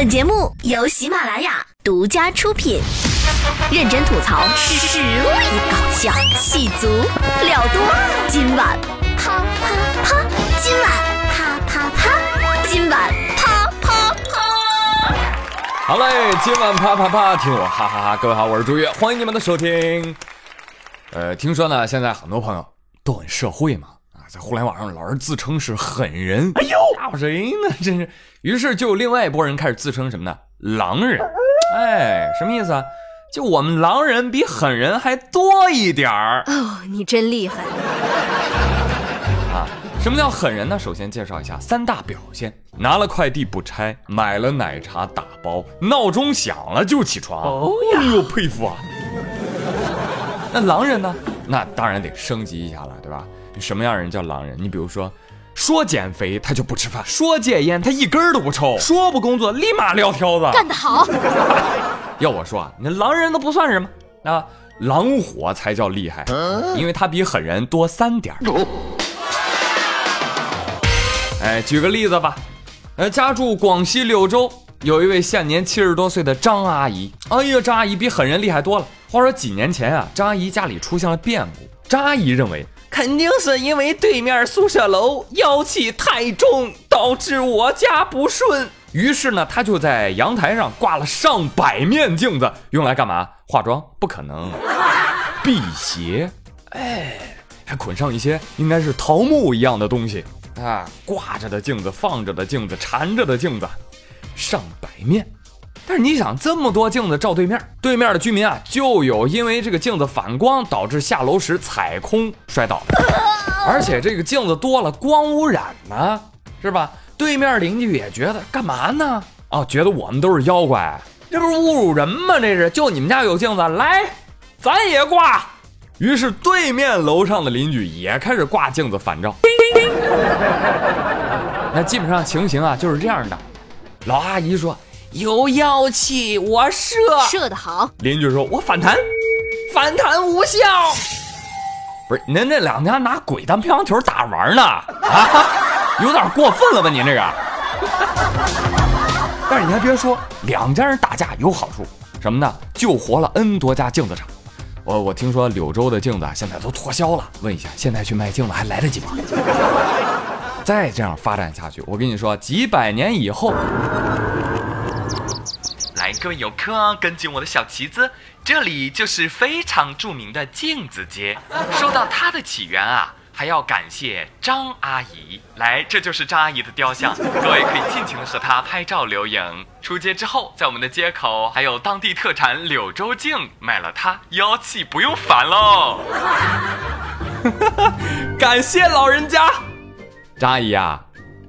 本节目由喜马拉雅独家出品，认真吐槽，实力搞笑，戏足料多。今晚啪啪啪，今晚啪啪啪，今晚啪啪啪。好嘞，今晚啪啪啪，听我哈哈哈！各位好，我是朱越，欢迎你们的收听。呃，听说呢，现在很多朋友都很社会嘛，在互联网上老是自称是狠人，哎呦，吓唬谁呢？真是。于是就有另外一拨人开始自称什么呢？狼人。哎，什么意思啊？就我们狼人比狠人还多一点儿。哦，你真厉害。啊，什么叫狠人呢？首先介绍一下三大表现：拿了快递不拆，买了奶茶打包，闹钟响了就起床。哦呦，佩服啊！那狼人呢？那当然得升级一下了，对吧？什么样人叫狼人？你比如说，说减肥他就不吃饭，说戒烟他一根儿都不抽，说不工作立马撂挑子。干得好！要我说啊，那狼人都不算什么啊，狼火才叫厉害，因为他比狠人多三点。哎，举个例子吧，呃，家住广西柳州，有一位现年七十多岁的张阿姨。哎呀，张阿姨比狠人厉害多了。话说几年前啊，张阿姨家里出现了变故。张阿姨认为，肯定是因为对面宿舍楼妖气太重，导致我家不顺。于是呢，他就在阳台上挂了上百面镜子，用来干嘛？化妆？不可能，辟邪。哎，还捆上一些应该是桃木一样的东西啊，挂着的镜子，放着的镜子，缠着的镜子，上百面。但是你想，这么多镜子照对面，对面的居民啊，就有因为这个镜子反光导致下楼时踩空摔倒的，而且这个镜子多了，光污染呢，是吧？对面邻居也觉得干嘛呢？哦，觉得我们都是妖怪，这不是侮辱人吗？这是，就你们家有镜子，来，咱也挂。于是对面楼上的邻居也开始挂镜子反照。那基本上情形啊就是这样的，老阿姨说。有妖气，我射射得好。邻居说：“我反弹，反弹无效。”不是，您这两家拿鬼当乒乓球打玩呢？啊，有点过分了吧？您这个。但是你还别说，两家人打架有好处，什么呢？救活了 N 多家镜子厂。我我听说柳州的镜子现在都脱销了，问一下，现在去卖镜子还来得及吗？再这样发展下去，我跟你说，几百年以后。各位游客，跟紧我的小旗子，这里就是非常著名的镜子街。说到它的起源啊，还要感谢张阿姨。来，这就是张阿姨的雕像，各位可以尽情的和她拍照留影。出街之后，在我们的街口还有当地特产柳州镜，买了它，妖气不用烦喽。感谢老人家，张阿姨啊，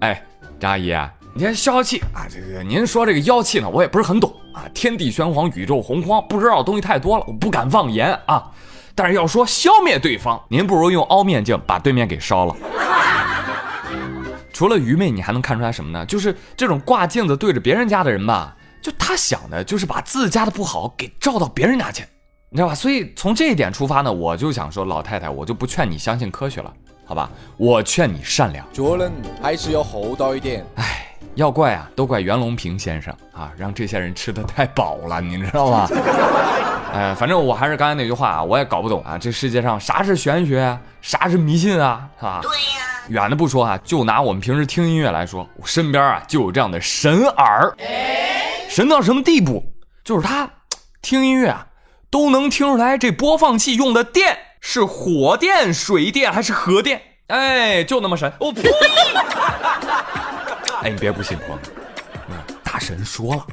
哎，张阿姨。你看消消气啊！这个您说这个妖气呢，我也不是很懂啊。天地玄黄，宇宙洪荒，不知道的东西太多了，我不敢妄言啊。但是要说消灭对方，您不如用凹面镜把对面给烧了。除了愚昧，你还能看出来什么呢？就是这种挂镜子对着别人家的人吧，就他想的就是把自家的不好给照到别人家去，你知道吧？所以从这一点出发呢，我就想说，老太太，我就不劝你相信科学了，好吧？我劝你善良，做人还是要厚道一点。哎。要怪啊，都怪袁隆平先生啊，让这些人吃的太饱了，你知道吗？哎，反正我还是刚才那句话啊，我也搞不懂啊，这世界上啥是玄学啊，啥是迷信啊？啊，对呀。远的不说啊，就拿我们平时听音乐来说，我身边啊就有这样的神耳，神到什么地步？就是他听音乐啊，都能听出来这播放器用的电是火电、水电还是核电？哎，就那么神。我呸！哎，你别不信，朋友们，大神说了，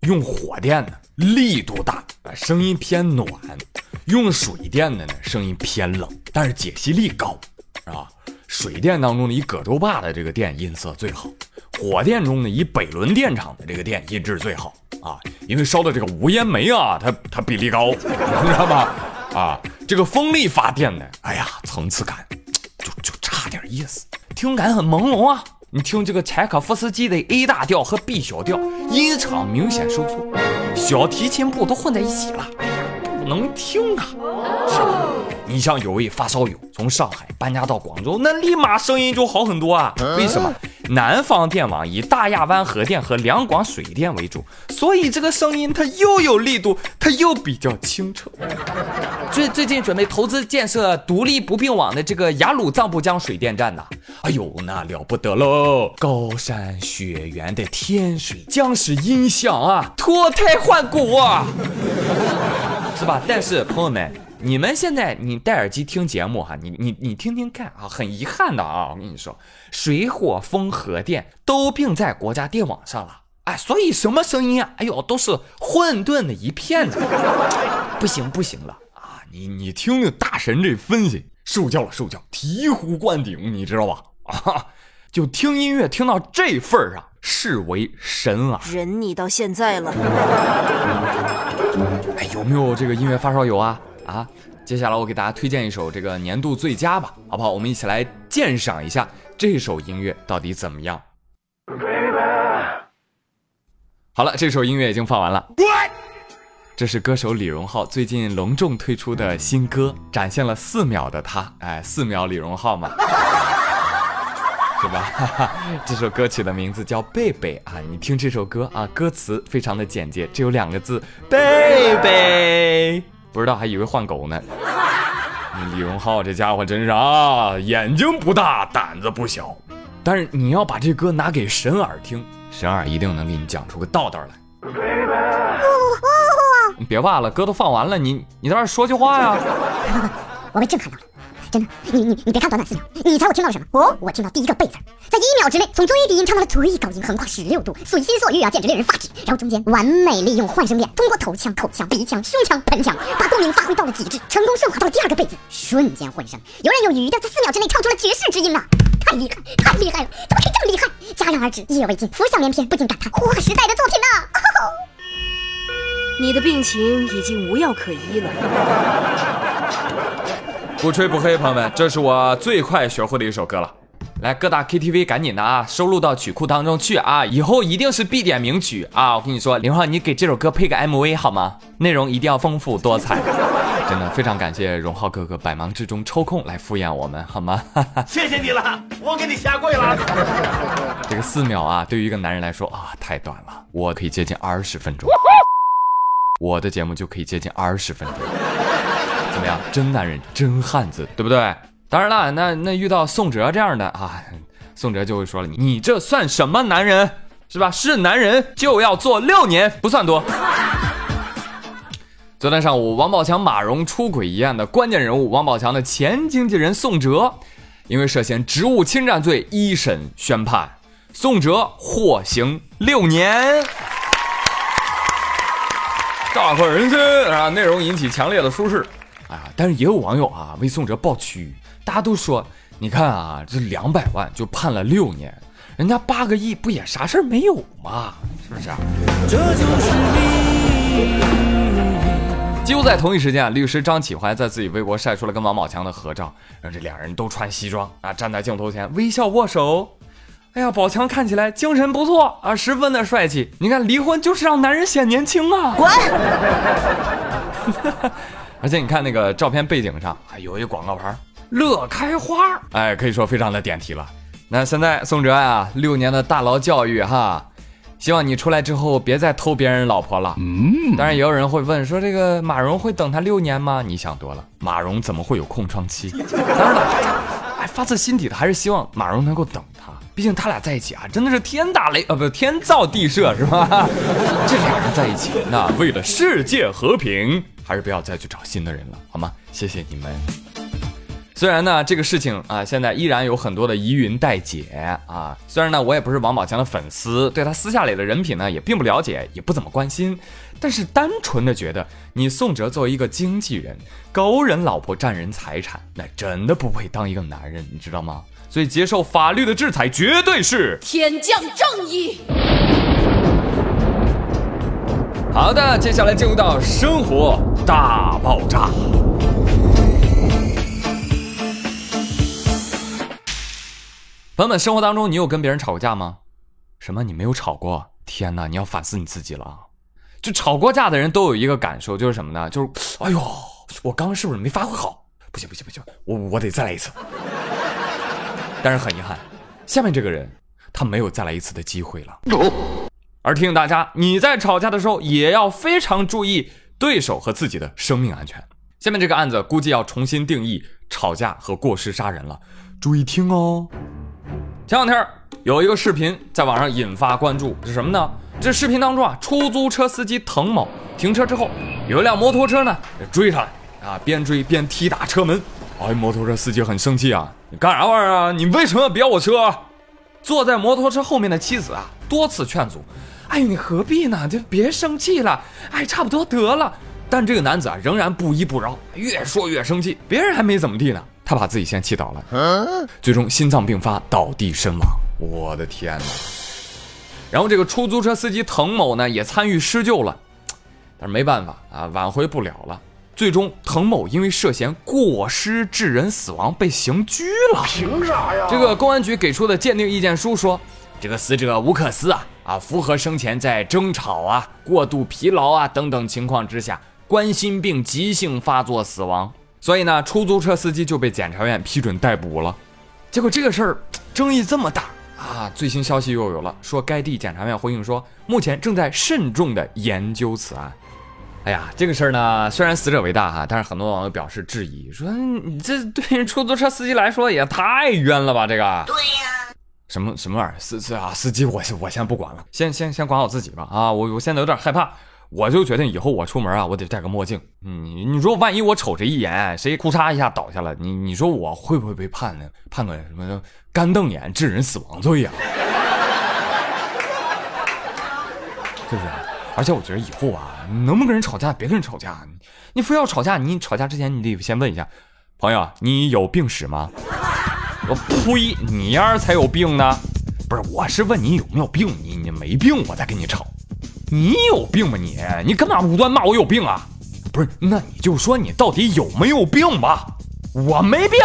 用火电的力度大，声音偏暖；用水电的呢，声音偏冷，但是解析力高，是吧？水电当中的以葛洲坝的这个电音色最好，火电中呢以北仑电厂的这个电音质最好啊，因为烧的这个无烟煤啊，它它比例高，你知道吧？啊，这个风力发电呢，哎呀，层次感就就差点意思，听感很朦胧啊。你听这个柴可夫斯基的 A 大调和 B 小调，音场明显收缩，小提琴部都混在一起了，哎呀，不能听啊！是吧？你像有位发烧友从上海搬家到广州，那立马声音就好很多啊！为什么？南方电网以大亚湾核电和两广水电为主，所以这个声音它又有力度，它又比较清澈。最最近准备投资建设独立不并网的这个雅鲁藏布江水电站呐，哎呦，那了不得喽！高山雪原的天水将是音响啊，脱胎换骨啊，是吧？但是朋友们。你们现在你戴耳机听节目哈，你你你听听看啊，很遗憾的啊，我跟你说，水火风核电都并在国家电网上了，哎，所以什么声音啊，哎呦，都是混沌的一片的，不行不行了啊，你你听听大神这分析，受教了受教，醍醐灌顶，你知道吧？啊，就听音乐听到这份儿上，视为神了，忍你到现在了，哎，有没有这个音乐发烧友啊？啊，接下来我给大家推荐一首这个年度最佳吧，好不好？我们一起来鉴赏一下这首音乐到底怎么样。好了，这首音乐已经放完了。这是歌手李荣浩最近隆重推出的新歌，展现了四秒的他，哎，四秒李荣浩嘛，是吧？这首歌曲的名字叫《贝贝》啊，你听这首歌啊，歌词非常的简洁，只有两个字：贝贝。不知道还以为换狗呢。李荣浩这家伙真是啊，眼睛不大，胆子不小。但是你要把这歌拿给神耳听，神耳一定能给你讲出个道道来。你别忘了，歌都放完了，你你在这说句话呀。我被震撼到了。真的，你你你别看短短四秒，你猜我听到了什么？哦，我听到第一个贝字，在一秒之内从最低音唱到了最高音，横跨十六度，随心所欲啊，简直令人发指。然后中间完美利用换声点，通过头腔、口腔、鼻腔、胸腔、盆腔，把共鸣发挥到了极致，成功升华到了第二个贝字，瞬间混声，游刃有余的在四秒之内唱出了绝世之音呐！太厉害，太厉害了，怎么可以这么厉害？戛然而止，意犹未尽，浮想联翩，不禁感叹划时代的作品呐！你的病情已经无药可医了。不吹不黑，朋友们，这是我最快学会的一首歌了。来，各大 KTV 赶紧的啊，收录到曲库当中去啊，以后一定是必点名曲啊！我跟你说，林浩，你给这首歌配个 MV 好吗？内容一定要丰富多彩。真的非常感谢荣浩哥哥百忙之中抽空来敷衍我们，好吗？谢谢你了，我给你下跪了。这个四秒啊，对于一个男人来说啊，太短了。我可以接近二十分钟，我的节目就可以接近二十分钟。怎么样？真男人，真汉子，对不对？当然了，那那遇到宋哲这样的啊，宋哲就会说了：“你你这算什么男人？是吧？是男人就要做六年，不算多。”昨天上午，王宝强马蓉出轨一案的关键人物王宝强的前经纪人宋哲，因为涉嫌职务侵占罪一审宣判，宋哲获刑六年。大快人心啊！内容引起强烈的舒适。啊！但是也有网友啊为宋哲抱屈，大家都说，你看啊，这两百万就判了六年，人家八个亿不也啥事儿没有吗？是不是？啊这就是几乎在同一时间，律师张启怀在自己微博晒出了跟王宝强的合照，让这俩人都穿西装啊，站在镜头前微笑握手。哎呀，宝强看起来精神不错啊，十分的帅气。你看，离婚就是让男人显年轻啊！滚！而且你看那个照片背景上还有一广告牌，乐开花，哎，可以说非常的点题了。那现在宋哲啊，六年的大牢教育哈，希望你出来之后别再偷别人老婆了。嗯，当然也有人会问说，这个马蓉会等他六年吗？你想多了，马蓉怎么会有空窗期？当然了，哎，发自心底的还是希望马蓉能够等他，毕竟他俩在一起啊，真的是天打雷啊，不天造地设是吧？这俩人在一起，那为了世界和平。还是不要再去找新的人了，好吗？谢谢你们。虽然呢，这个事情啊，现在依然有很多的疑云待解啊。虽然呢，我也不是王宝强的粉丝，对他私下里的人品呢，也并不了解，也不怎么关心。但是单纯的觉得，你宋哲作为一个经纪人，勾人老婆占人财产，那真的不配当一个男人，你知道吗？所以接受法律的制裁，绝对是天降正义。好的，接下来进入到生活大爆炸。朋友们，生活当中你有跟别人吵过架吗？什么？你没有吵过？天哪，你要反思你自己了啊！就吵过架的人都有一个感受，就是什么呢？就是，哎呦，我刚刚是不是没发挥好？不行不行不行，我我得再来一次。但是很遗憾，下面这个人。他没有再来一次的机会了。而提醒大家，你在吵架的时候也要非常注意对手和自己的生命安全。下面这个案子估计要重新定义吵架和过失杀人了，注意听哦。前两天有一个视频在网上引发关注，是什么呢？这视频当中啊，出租车司机滕某停车之后，有一辆摩托车呢追上来啊，边追边踢打车门。哎，摩托车司机很生气啊，你干啥玩意儿啊？你为什么要飙我车？坐在摩托车后面的妻子啊，多次劝阻。哎呦，你何必呢？就别生气了。哎，差不多得了。但这个男子啊，仍然不依不饶，越说越生气。别人还没怎么地呢，他把自己先气倒了，嗯最终心脏病发倒地身亡。我的天哪！然后这个出租车司机滕某呢，也参与施救了，但是没办法啊，挽回不了了。最终，滕某因为涉嫌过失致人死亡被刑拘了。凭啥呀？这个公安局给出的鉴定意见书说，这个死者吴克斯啊啊，符合生前在争吵啊、过度疲劳啊等等情况之下，冠心病急性发作死亡。所以呢，出租车司机就被检察院批准逮捕了。结果这个事儿争议这么大啊！最新消息又有了，说该地检察院回应说，目前正在慎重的研究此案。哎呀，这个事儿呢，虽然死者为大哈，但是很多网友表示质疑，说你这对于出租车司机来说也太冤了吧？这个对呀，什么什么玩意儿？司司啊，司机我我先不管了，先先先管好自己吧啊！我我现在有点害怕，我就决定以后我出门啊，我得戴个墨镜。你你说万一我瞅这一眼，谁哭嚓一下倒下了，你你说我会不会被判呢？判个什么干瞪眼致人死亡罪呀？是不是？而且我觉得以后啊，能不能跟人吵架，别跟人吵架。你非要吵架，你吵架之前你得先问一下，朋友，你有病史吗？我呸，你丫才有病呢！不是，我是问你有没有病，你你没病，我再跟你吵。你有病吗？你你干嘛无端骂我有病啊？不是，那你就说你到底有没有病吧。我没病。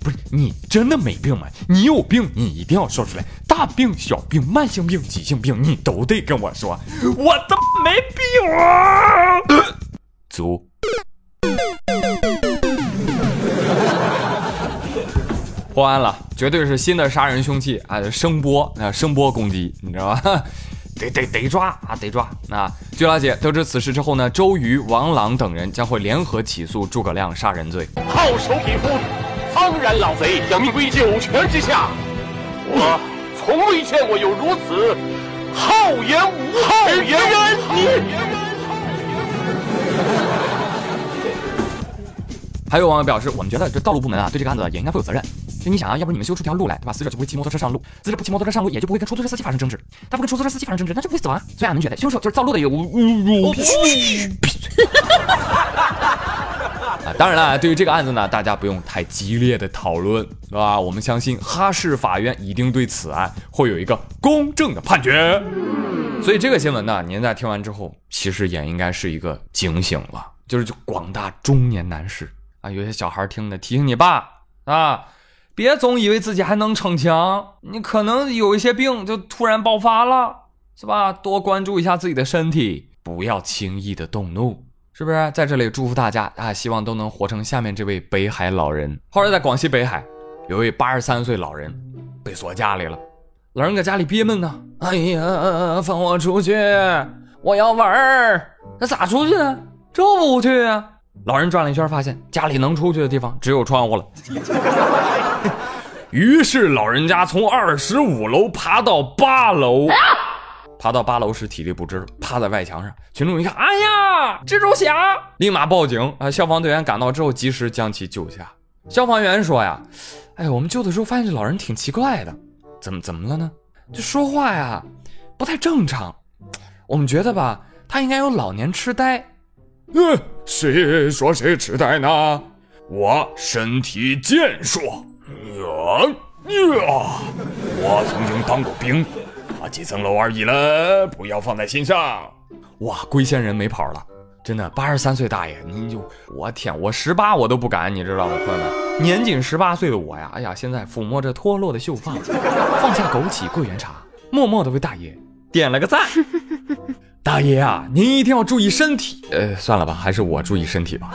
不是你真的没病吗？你有病，你一定要说出来。大病、小病、慢性病、急性病，你都得跟我说。我他妈没病啊！足。破案了，绝对是新的杀人凶器啊！声波啊，声波攻击，你知道吧？得得得抓啊，得抓！啊！据了解，得知此事之后呢，周瑜、王朗等人将会联合起诉诸葛亮杀人罪。好手匹夫！苍然，老贼要命归九泉之下。我从未见过有如此厚颜无好言人。还有网友表示，我们觉得这道路部门啊，对这个案子也应该负有责任。就你想啊，要不你们修出条路来，对吧？死者就不会骑摩托车上路，死者不骑摩托车上路，也就不会跟出租车司机发生争执。他不跟出租车司机发生争执，那就不会死亡。所以俺们觉得，凶手就是造路的有侮辱。啊，当然了，对于这个案子呢，大家不用太激烈的讨论，是吧？我们相信哈市法院一定对此案会有一个公正的判决。所以这个新闻呢，您在听完之后，其实也应该是一个警醒了，就是就广大中年男士啊，有些小孩听的，提醒你爸啊，别总以为自己还能逞强，你可能有一些病就突然爆发了，是吧？多关注一下自己的身体，不要轻易的动怒。是不是在这里祝福大家啊？希望都能活成下面这位北海老人。后来在广西北海，有位八十三岁老人被锁家里了，老人搁家里憋闷呢。哎呀，放我出去，我要玩儿。那咋出去呢？出不去啊！老人转了一圈，发现家里能出去的地方只有窗户了。于是老人家从二十五楼爬到八楼。爬到八楼时体力不支，趴在外墙上。群众一看，哎呀，蜘蛛侠，立马报警啊！消防队员赶到之后，及时将其救下。消防员说呀，哎，我们救的时候发现这老人挺奇怪的，怎么怎么了呢？这说话呀不太正常。我们觉得吧，他应该有老年痴呆。嗯，谁说谁痴呆呢？我身体健硕。呀呀，我曾经当过兵。几层楼而已了，不要放在心上。哇，龟仙人没跑了，真的，八十三岁大爷，您就我天，我十八我都不敢，你知道吗，朋友们？年仅十八岁的我呀，哎呀，现在抚摸着脱落的秀发，放下枸杞桂圆茶，默默的为大爷点了个赞。大爷啊，您一定要注意身体。呃，算了吧，还是我注意身体吧。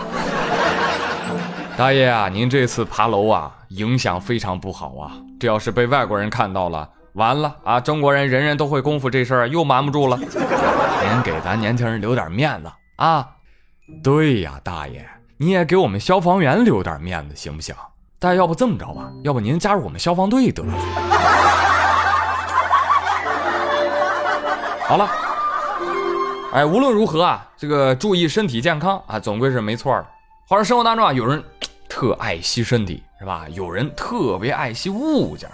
大爷啊，您这次爬楼啊，影响非常不好啊，这要是被外国人看到了。完了啊！中国人人人都会功夫这事儿又瞒不住了，您给咱年轻人留点面子啊！对呀，大爷，你也给我们消防员留点面子行不行？大家要不这么着吧，要不您加入我们消防队得了。好了，哎，无论如何啊，这个注意身体健康啊，总归是没错的。话说生活当中啊，有人特爱惜身体，是吧？有人特别爱惜物件。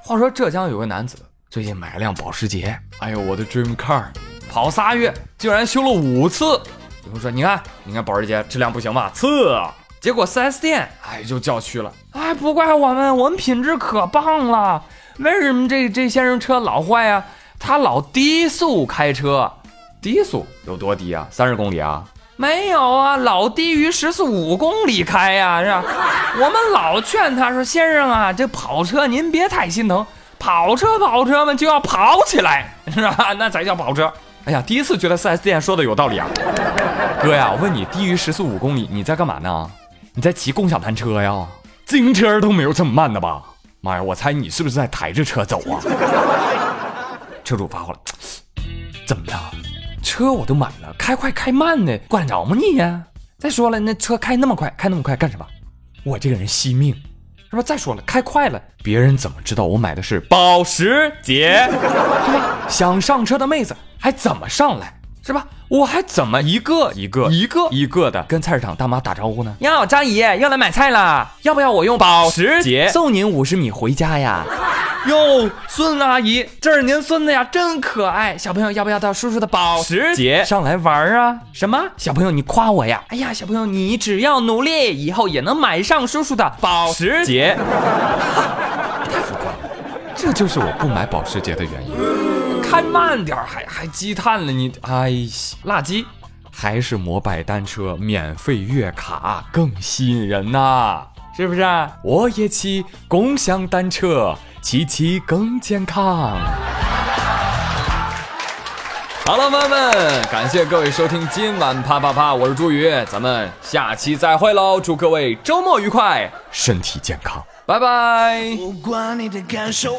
话说浙江有个男子最近买了辆保时捷，哎呦，我的 dream car，跑仨月竟然修了五次。有人说，你看，你看保时捷质量不行吧？次。结果 4S 店哎就叫屈了，哎，不怪我们，我们品质可棒了。为什么这这先生车老坏呀？他老低速开车，低速有多低啊？三十公里啊？没有啊，老低于时速五公里开呀，是吧？我们老劝他说：“先生啊，这跑车您别太心疼，跑车跑车嘛就要跑起来，是吧？那才叫跑车。”哎呀，第一次觉得 4S 店说的有道理啊，哥呀，我问你，低于时速五公里你在干嘛呢？你在骑共享单车呀？自行车都没有这么慢的吧？妈呀，我猜你是不是在抬着车走啊？车主发火了，怎么着？车我都买了，开快开慢的，管得着吗你呀？再说了，那车开那么快，开那么快干什么？我这个人惜命，是吧？再说了，开快了，别人怎么知道我买的是保时捷？对吧？想上车的妹子还怎么上来？是吧？我还怎么一个一个一个一个的跟菜市场大妈打招呼呢？哟，张姨要来买菜了，要不要我用保时捷送您五十米回家呀？哟，孙阿姨，这是您孙子呀，真可爱。小朋友要不要到叔叔的保时捷上来玩啊？什么？小朋友你夸我呀？哎呀，小朋友你只要努力，以后也能买上叔叔的保时捷。太浮夸了，这就是我不买保时捷的原因。开慢点还还积碳了你，哎呀，垃圾，还是摩拜单车免费月卡更吸引人呐，是不是？我也骑共享单车，骑骑更健康。好了，朋友们，感谢各位收听今晚啪啪啪，我是朱宇，咱们下期再会喽，祝各位周末愉快，身体健康，拜拜。不管你的感受。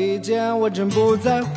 意见我真不在乎。